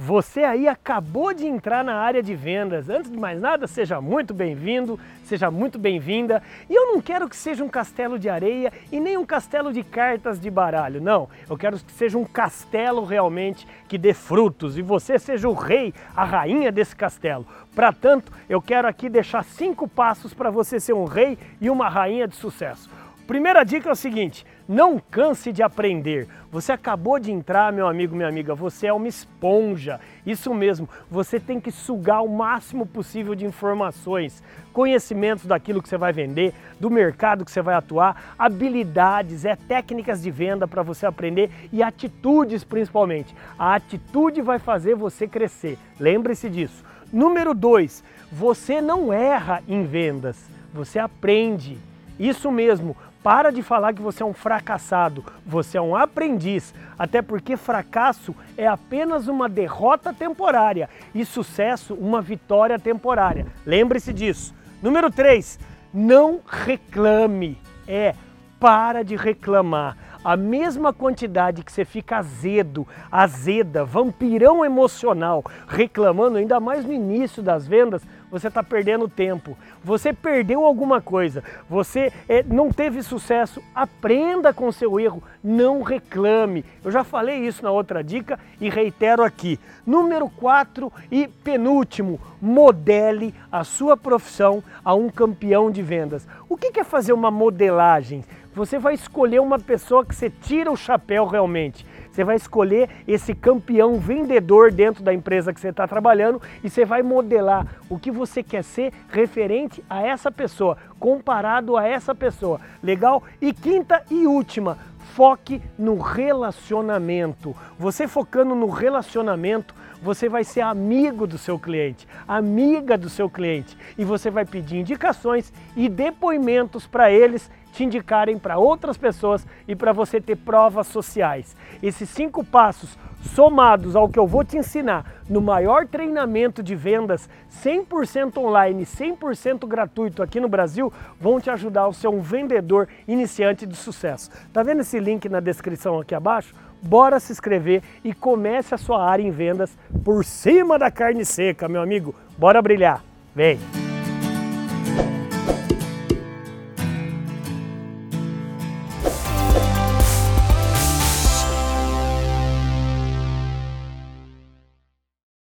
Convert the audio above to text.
Você aí acabou de entrar na área de vendas. Antes de mais nada, seja muito bem-vindo, seja muito bem-vinda. E eu não quero que seja um castelo de areia e nem um castelo de cartas de baralho, não. Eu quero que seja um castelo realmente que dê frutos e você seja o rei, a rainha desse castelo. Para tanto, eu quero aqui deixar cinco passos para você ser um rei e uma rainha de sucesso. Primeira dica é o seguinte, não canse de aprender. Você acabou de entrar, meu amigo, minha amiga, você é uma esponja. Isso mesmo, você tem que sugar o máximo possível de informações, conhecimentos daquilo que você vai vender, do mercado que você vai atuar, habilidades, é técnicas de venda para você aprender e atitudes principalmente. A atitude vai fazer você crescer. Lembre-se disso. Número dois, você não erra em vendas, você aprende. Isso mesmo, para de falar que você é um fracassado, você é um aprendiz, até porque fracasso é apenas uma derrota temporária e sucesso uma vitória temporária. Lembre-se disso. Número 3, não reclame. É, para de reclamar. A mesma quantidade que você fica azedo, azeda, vampirão emocional, reclamando, ainda mais no início das vendas, você está perdendo tempo. Você perdeu alguma coisa, você é, não teve sucesso, aprenda com seu erro, não reclame. Eu já falei isso na outra dica e reitero aqui. Número 4 e penúltimo, modele a sua profissão a um campeão de vendas. O que é fazer uma modelagem? Você vai escolher uma pessoa que você tira o chapéu realmente. Você vai escolher esse campeão vendedor dentro da empresa que você está trabalhando e você vai modelar o que você quer ser referente a essa pessoa, comparado a essa pessoa. Legal? E quinta e última, foque no relacionamento. Você focando no relacionamento, você vai ser amigo do seu cliente, amiga do seu cliente e você vai pedir indicações e depoimentos para eles te indicarem para outras pessoas e para você ter provas sociais. Esses cinco passos somados ao que eu vou te ensinar no maior treinamento de vendas 100% online, 100% gratuito aqui no Brasil, vão te ajudar a ser um vendedor iniciante de sucesso. Tá vendo esse link na descrição aqui abaixo? Bora se inscrever e comece a sua área em vendas por cima da carne seca, meu amigo. Bora brilhar. Vem!